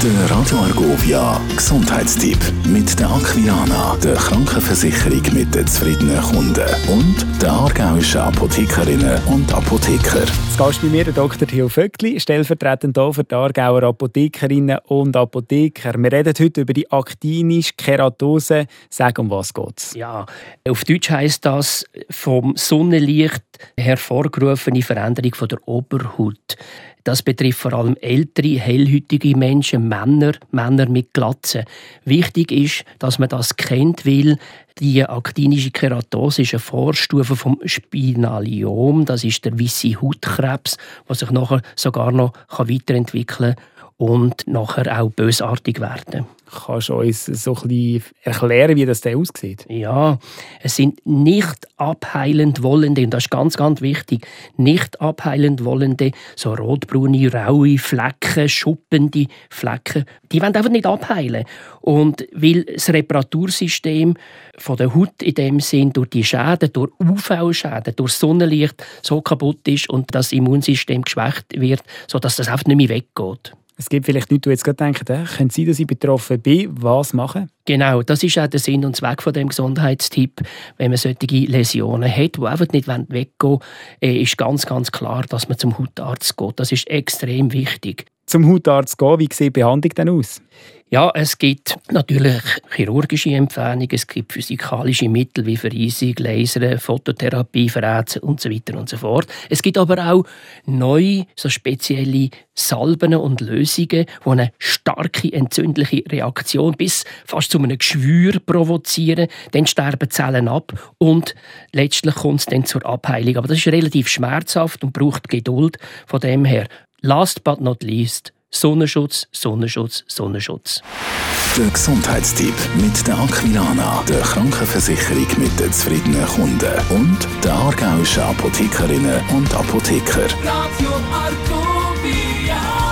Der Radio Argovia Gesundheitstipp mit der Aquilana, der Krankenversicherung mit den zufriedenen Kunden und der aargauischen Apothekerinnen und Apotheker. Das Gast bei mir der Dr. Theo Vöckli, stellvertretend hier für die Aargauer Apothekerinnen und Apotheker. Wir reden heute über die aktinische Keratose. Sag, um was geht's? Ja, auf Deutsch heißt das vom Sonnenlicht hervorgerufene Veränderung von der Oberhaut. Das betrifft vor allem ältere, hellhütige Menschen, Männer, Männer mit Glatzen. Wichtig ist, dass man das kennt, weil die aktinische Keratose ist eine Vorstufe vom Spinaliom. Das ist der weiße Hautkrebs, der sich nachher sogar noch weiterentwickeln kann und nachher auch bösartig werden. Kannst du uns so ein bisschen erklären, wie das aussieht? Ja, es sind nicht abheilend wollende, und das ist ganz, ganz wichtig, nicht abheilend wollende, so rotbraune, raue Flecken, schuppende Flecken, die wollen einfach nicht abheilen. Und weil das Reparatursystem von der Haut in dem Sinn durch die Schäden, durch UV-Schäden, durch Sonnenlicht so kaputt ist und das Immunsystem geschwächt wird, sodass das einfach nicht mehr weggeht. Es gibt vielleicht Leute, die jetzt gerade denken, äh, können Sie, dass ich betroffen bin, was machen? Genau, das ist auch der Sinn und Zweck von dem Gesundheitstipp. Wenn man solche Läsionen hat, die einfach nicht weggehen wollen, äh, ist ganz, ganz klar, dass man zum Hautarzt geht. Das ist extrem wichtig. Zum Hautarzt gehen, wie sieht die Behandlung denn aus? Ja, es gibt natürlich chirurgische Empfehlungen, es gibt physikalische Mittel wie Verreisung, Laser, Phototherapie, Verätzen und so weiter und so fort. Es gibt aber auch neue, so spezielle Salben und Lösungen, die eine starke entzündliche Reaktion bis fast zu einem Geschwür provozieren. Dann sterben Zellen ab und letztlich kommt es dann zur Abheilung. Aber das ist relativ schmerzhaft und braucht Geduld. Von dem her, last but not least, Sonnenschutz, Sonnenschutz, Sonnenschutz. Der Gesundheitstipp mit der Aquilana, der Krankenversicherung mit den zufriedenen Kunden und der aargauischen Apothekerinnen und Apotheker. Radio Argovia.